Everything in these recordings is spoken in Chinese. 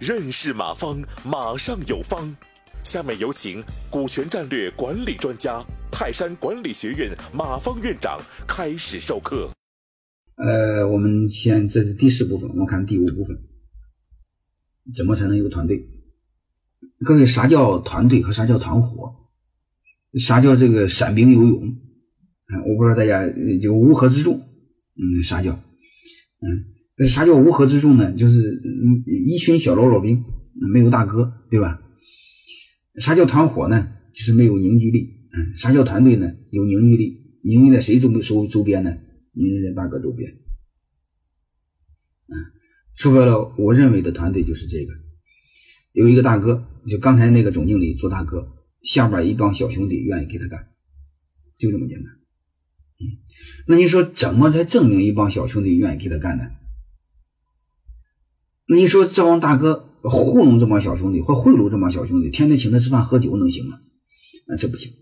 认识马方，马上有方。下面有请股权战略管理专家、泰山管理学院马方院长开始授课。呃，我们先这是第四部分，我们看第五部分，怎么才能有团队？各位，啥叫团队和啥叫团伙？啥叫这个散兵游勇？嗯，我不知道大家就乌合之众，嗯，啥叫？嗯，啥叫乌合之众呢？就是一群小喽啰兵，没有大哥，对吧？啥叫团伙呢？就是没有凝聚力。嗯，啥叫团队呢？有凝聚力，凝聚在谁周周周边呢？凝聚在大哥周边。嗯，说白了，我认为的团队就是这个，有一个大哥，就刚才那个总经理做大哥，下边一帮小兄弟愿意给他干，就这么简单。嗯，那你说怎么才证明一帮小兄弟愿意给他干呢？你说这帮大哥？糊弄这帮小兄弟，或贿赂这帮小兄弟，天天请他吃饭喝酒，能行吗？啊，这不行。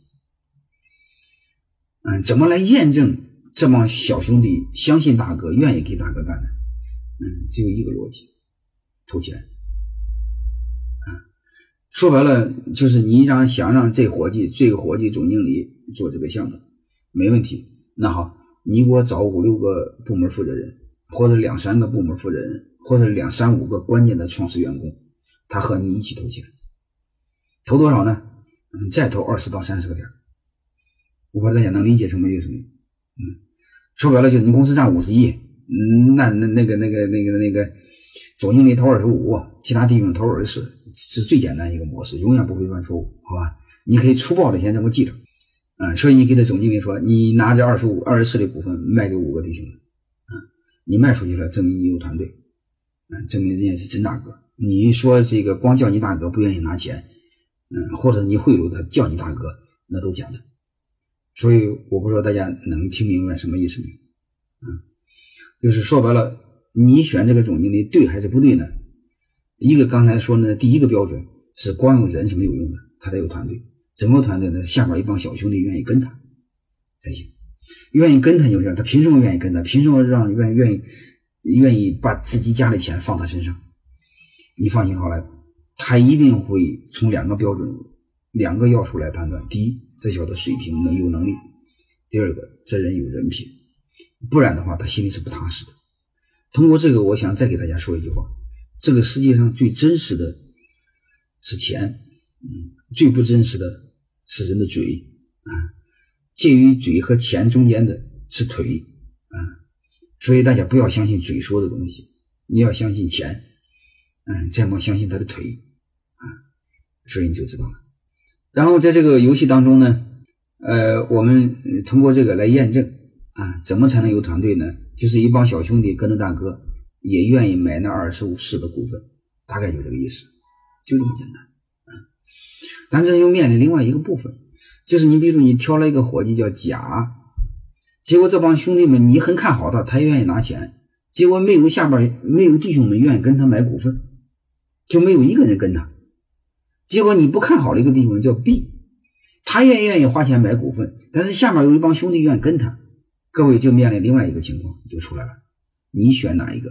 嗯，怎么来验证这帮小兄弟相信大哥，愿意给大哥干呢？嗯，只有一个逻辑：投钱。啊，说白了就是，你让想让这伙计，这个伙计总经理做这个项目，没问题。那好，你给我找五六个部门负责人，或者两三个部门负责人。或者两三五个关键的创始员工，他和你一起投钱，投多少呢？嗯，再投二十到三十个点。我不知道大家能理解什么意思没？嗯，说白了就是你公司占五十亿，嗯，那那那个那个那个那个总经理投二十五，其他弟兄投二十，是最简单一个模式，永远不会犯错误，好吧？你可以粗暴的先这么记着，嗯，所以你给他总经理说，你拿着二十五、二十四的股份卖给五个弟兄，嗯，你卖出去了，证明你有团队。嗯，证明人家是真大哥。你说这个光叫你大哥不愿意拿钱，嗯，或者你贿赂他叫你大哥，那都假的。所以我不知道大家能听明白什么意思没？嗯，就是说白了，你选这个总经理对还是不对呢？一个刚才说呢，第一个标准是光有人是没有用的，他得有团队。怎么团队呢？下边一帮小兄弟愿意跟他才行，愿意跟他就是他凭什么愿意跟他？凭什么让愿愿意？愿意把自己家的钱放他身上，你放心好了，他一定会从两个标准、两个要素来判断：第一，这小子水平能有能力；第二个，这人有人品。不然的话，他心里是不踏实的。通过这个，我想再给大家说一句话：这个世界上最真实的是钱，嗯，最不真实的是人的嘴啊。介于嘴和钱中间的是腿。所以大家不要相信嘴说的东西，你要相信钱，嗯，再莫相信他的腿，啊，所以你就知道了。然后在这个游戏当中呢，呃，我们通过这个来验证啊，怎么才能有团队呢？就是一帮小兄弟跟着大哥，也愿意买那二十五四的股份，大概就这个意思，就这么简单啊。但是又面临另外一个部分，就是你比如你挑了一个伙计叫甲。结果这帮兄弟们，你很看好他，他也愿意拿钱。结果没有下边没有弟兄们愿意跟他买股份，就没有一个人跟他。结果你不看好的一个弟兄叫 B，他也愿意花钱买股份，但是下面有一帮兄弟愿意跟他。各位就面临另外一个情况就出来了，你选哪一个？